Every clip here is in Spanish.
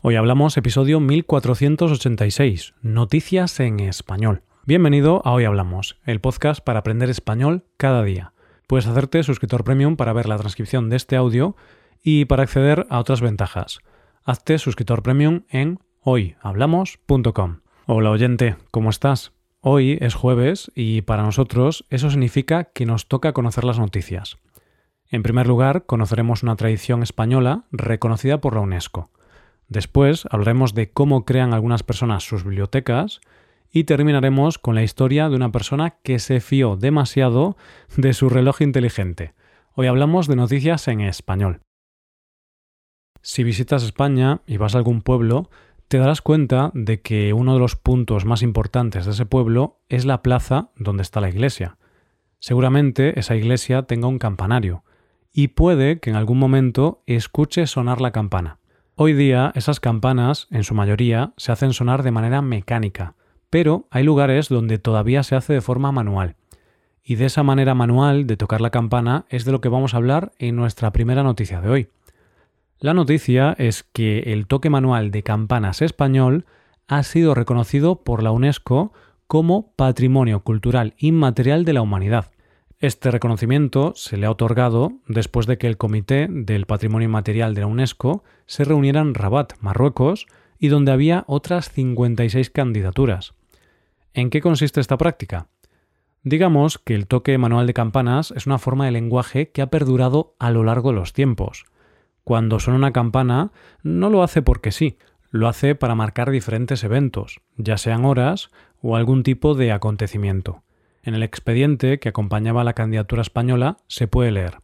Hoy hablamos episodio 1486, Noticias en Español. Bienvenido a Hoy Hablamos, el podcast para aprender español cada día. Puedes hacerte suscriptor premium para ver la transcripción de este audio y para acceder a otras ventajas. Hazte suscriptor premium en hoyhablamos.com. Hola oyente, ¿cómo estás? Hoy es jueves y para nosotros eso significa que nos toca conocer las noticias. En primer lugar, conoceremos una tradición española reconocida por la UNESCO. Después hablaremos de cómo crean algunas personas sus bibliotecas y terminaremos con la historia de una persona que se fió demasiado de su reloj inteligente. Hoy hablamos de noticias en español. Si visitas España y vas a algún pueblo, te darás cuenta de que uno de los puntos más importantes de ese pueblo es la plaza donde está la iglesia. Seguramente esa iglesia tenga un campanario, y puede que en algún momento escuche sonar la campana. Hoy día esas campanas, en su mayoría, se hacen sonar de manera mecánica, pero hay lugares donde todavía se hace de forma manual. Y de esa manera manual de tocar la campana es de lo que vamos a hablar en nuestra primera noticia de hoy. La noticia es que el toque manual de campanas español ha sido reconocido por la UNESCO como Patrimonio Cultural Inmaterial de la Humanidad. Este reconocimiento se le ha otorgado después de que el Comité del Patrimonio Inmaterial de la UNESCO se reuniera en Rabat, Marruecos, y donde había otras 56 candidaturas. ¿En qué consiste esta práctica? Digamos que el toque manual de campanas es una forma de lenguaje que ha perdurado a lo largo de los tiempos. Cuando suena una campana, no lo hace porque sí, lo hace para marcar diferentes eventos, ya sean horas o algún tipo de acontecimiento. En el expediente que acompañaba a la candidatura española se puede leer.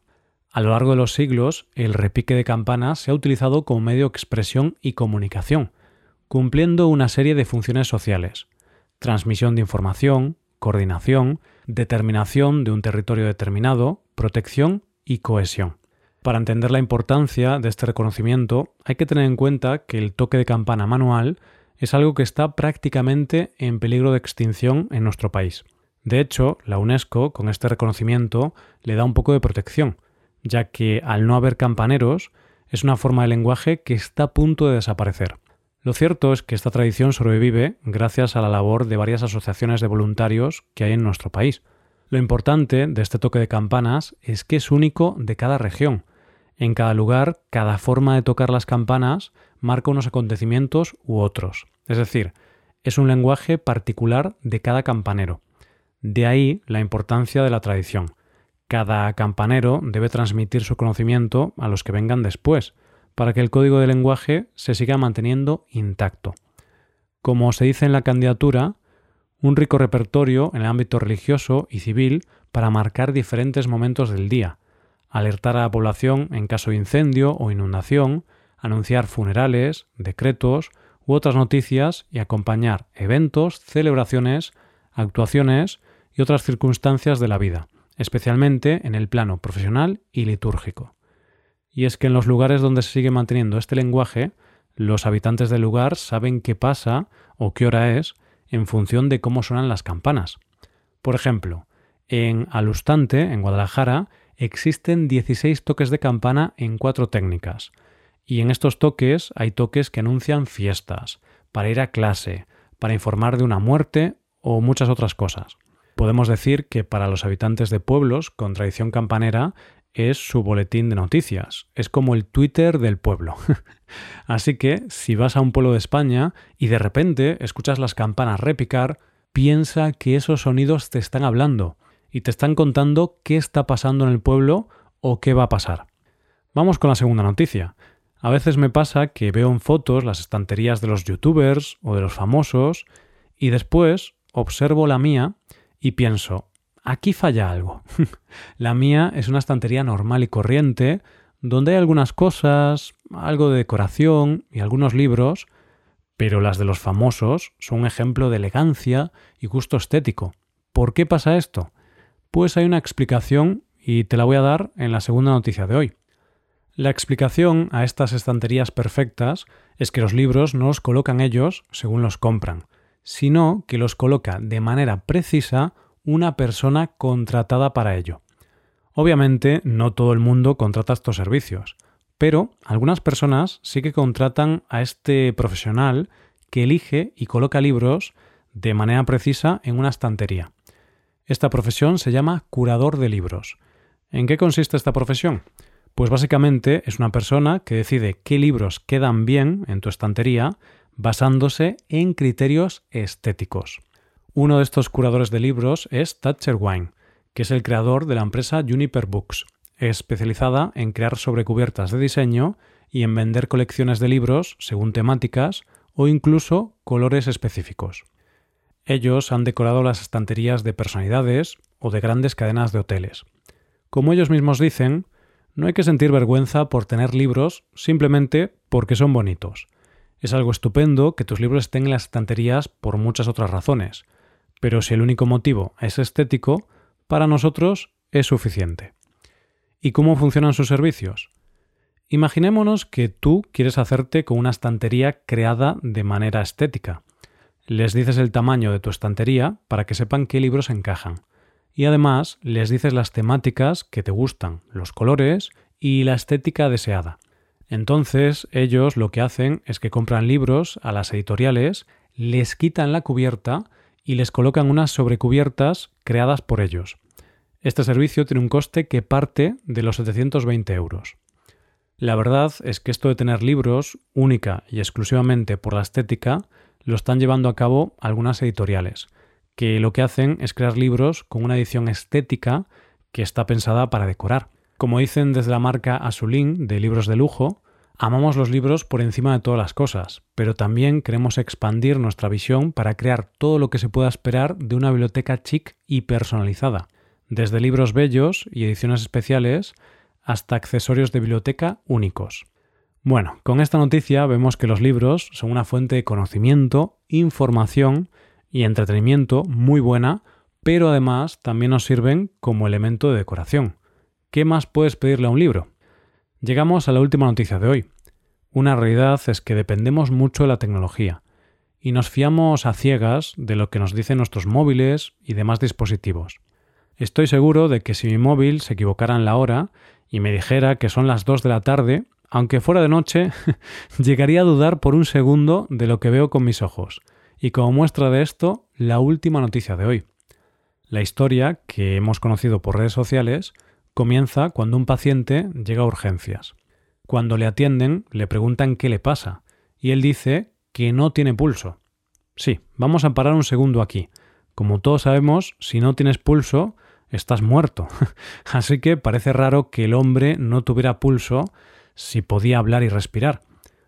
A lo largo de los siglos, el repique de campanas se ha utilizado como medio de expresión y comunicación, cumpliendo una serie de funciones sociales. Transmisión de información, coordinación, determinación de un territorio determinado, protección y cohesión. Para entender la importancia de este reconocimiento, hay que tener en cuenta que el toque de campana manual es algo que está prácticamente en peligro de extinción en nuestro país. De hecho, la UNESCO, con este reconocimiento, le da un poco de protección, ya que al no haber campaneros, es una forma de lenguaje que está a punto de desaparecer. Lo cierto es que esta tradición sobrevive gracias a la labor de varias asociaciones de voluntarios que hay en nuestro país. Lo importante de este toque de campanas es que es único de cada región. En cada lugar, cada forma de tocar las campanas marca unos acontecimientos u otros. Es decir, es un lenguaje particular de cada campanero. De ahí la importancia de la tradición. Cada campanero debe transmitir su conocimiento a los que vengan después, para que el código de lenguaje se siga manteniendo intacto. Como se dice en la candidatura, un rico repertorio en el ámbito religioso y civil para marcar diferentes momentos del día, alertar a la población en caso de incendio o inundación, anunciar funerales, decretos u otras noticias y acompañar eventos, celebraciones, actuaciones y otras circunstancias de la vida, especialmente en el plano profesional y litúrgico. Y es que en los lugares donde se sigue manteniendo este lenguaje, los habitantes del lugar saben qué pasa o qué hora es en función de cómo suenan las campanas. Por ejemplo, en Alustante, en Guadalajara, existen 16 toques de campana en cuatro técnicas. Y en estos toques hay toques que anuncian fiestas, para ir a clase, para informar de una muerte o muchas otras cosas. Podemos decir que para los habitantes de pueblos con tradición campanera es su boletín de noticias, es como el Twitter del pueblo. Así que si vas a un pueblo de España y de repente escuchas las campanas repicar, piensa que esos sonidos te están hablando y te están contando qué está pasando en el pueblo o qué va a pasar. Vamos con la segunda noticia. A veces me pasa que veo en fotos las estanterías de los youtubers o de los famosos y después observo la mía y pienso, aquí falla algo. la mía es una estantería normal y corriente, donde hay algunas cosas, algo de decoración y algunos libros, pero las de los famosos son un ejemplo de elegancia y gusto estético. ¿Por qué pasa esto? Pues hay una explicación y te la voy a dar en la segunda noticia de hoy. La explicación a estas estanterías perfectas es que los libros no los colocan ellos según los compran, sino que los coloca de manera precisa una persona contratada para ello. Obviamente no todo el mundo contrata estos servicios. Pero algunas personas sí que contratan a este profesional que elige y coloca libros de manera precisa en una estantería. Esta profesión se llama curador de libros. ¿En qué consiste esta profesión? Pues básicamente es una persona que decide qué libros quedan bien en tu estantería basándose en criterios estéticos. Uno de estos curadores de libros es Thatcher Wine, que es el creador de la empresa Juniper Books, especializada en crear sobrecubiertas de diseño y en vender colecciones de libros según temáticas o incluso colores específicos. Ellos han decorado las estanterías de personalidades o de grandes cadenas de hoteles. Como ellos mismos dicen, no hay que sentir vergüenza por tener libros simplemente porque son bonitos. Es algo estupendo que tus libros estén en las estanterías por muchas otras razones, pero si el único motivo es estético, para nosotros es suficiente. ¿Y cómo funcionan sus servicios? Imaginémonos que tú quieres hacerte con una estantería creada de manera estética. Les dices el tamaño de tu estantería para que sepan qué libros encajan. Y además les dices las temáticas que te gustan, los colores y la estética deseada. Entonces ellos lo que hacen es que compran libros a las editoriales, les quitan la cubierta y les colocan unas sobrecubiertas creadas por ellos. Este servicio tiene un coste que parte de los 720 euros. La verdad es que esto de tener libros única y exclusivamente por la estética lo están llevando a cabo algunas editoriales, que lo que hacen es crear libros con una edición estética que está pensada para decorar. Como dicen desde la marca Asulin de libros de lujo, amamos los libros por encima de todas las cosas, pero también queremos expandir nuestra visión para crear todo lo que se pueda esperar de una biblioteca chic y personalizada, desde libros bellos y ediciones especiales hasta accesorios de biblioteca únicos. Bueno, con esta noticia vemos que los libros son una fuente de conocimiento, información y entretenimiento muy buena, pero además también nos sirven como elemento de decoración. ¿Qué más puedes pedirle a un libro? Llegamos a la última noticia de hoy. Una realidad es que dependemos mucho de la tecnología y nos fiamos a ciegas de lo que nos dicen nuestros móviles y demás dispositivos. Estoy seguro de que si mi móvil se equivocara en la hora y me dijera que son las 2 de la tarde, aunque fuera de noche, llegaría a dudar por un segundo de lo que veo con mis ojos. Y como muestra de esto, la última noticia de hoy. La historia, que hemos conocido por redes sociales, comienza cuando un paciente llega a urgencias. Cuando le atienden, le preguntan qué le pasa, y él dice que no tiene pulso. Sí, vamos a parar un segundo aquí. Como todos sabemos, si no tienes pulso, estás muerto. Así que parece raro que el hombre no tuviera pulso si podía hablar y respirar.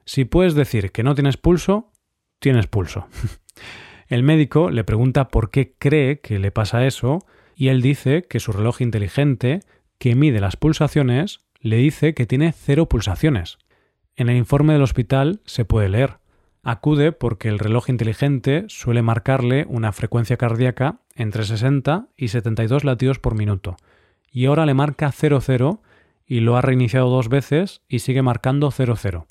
Si puedes decir que no tienes pulso, tienes pulso. El médico le pregunta por qué cree que le pasa eso y él dice que su reloj inteligente, que mide las pulsaciones, le dice que tiene cero pulsaciones. En el informe del hospital se puede leer. Acude porque el reloj inteligente suele marcarle una frecuencia cardíaca entre 60 y 72 latidos por minuto, y ahora le marca 00 y lo ha reiniciado dos veces y sigue marcando 00.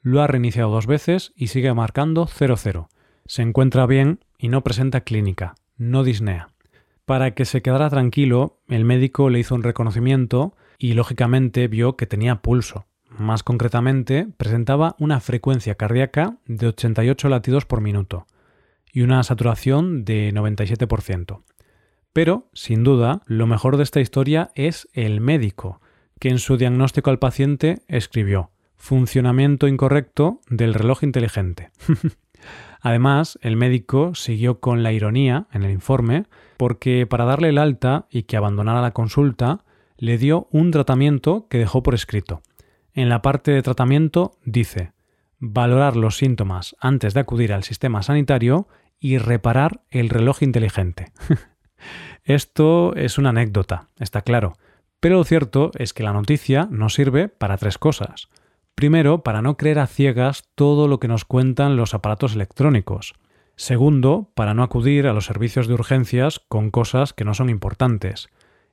Lo ha reiniciado dos veces y sigue marcando 00. Se encuentra bien y no presenta clínica, no disnea. Para que se quedara tranquilo, el médico le hizo un reconocimiento y lógicamente vio que tenía pulso. Más concretamente, presentaba una frecuencia cardíaca de 88 latidos por minuto y una saturación de 97%. Pero, sin duda, lo mejor de esta historia es el médico, que en su diagnóstico al paciente escribió funcionamiento incorrecto del reloj inteligente. Además, el médico siguió con la ironía en el informe porque para darle el alta y que abandonara la consulta, le dio un tratamiento que dejó por escrito. En la parte de tratamiento dice valorar los síntomas antes de acudir al sistema sanitario y reparar el reloj inteligente. Esto es una anécdota, está claro, pero lo cierto es que la noticia nos sirve para tres cosas. Primero, para no creer a ciegas todo lo que nos cuentan los aparatos electrónicos. Segundo, para no acudir a los servicios de urgencias con cosas que no son importantes.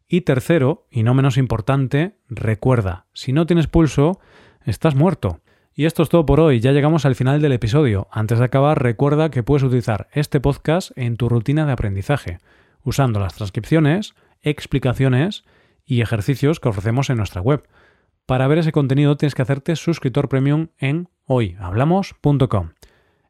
Y tercero, y no menos importante, recuerda, si no tienes pulso, estás muerto. Y esto es todo por hoy, ya llegamos al final del episodio. Antes de acabar, recuerda que puedes utilizar este podcast en tu rutina de aprendizaje, usando las transcripciones, explicaciones y ejercicios que ofrecemos en nuestra web. Para ver ese contenido tienes que hacerte suscriptor premium en hoyhablamos.com.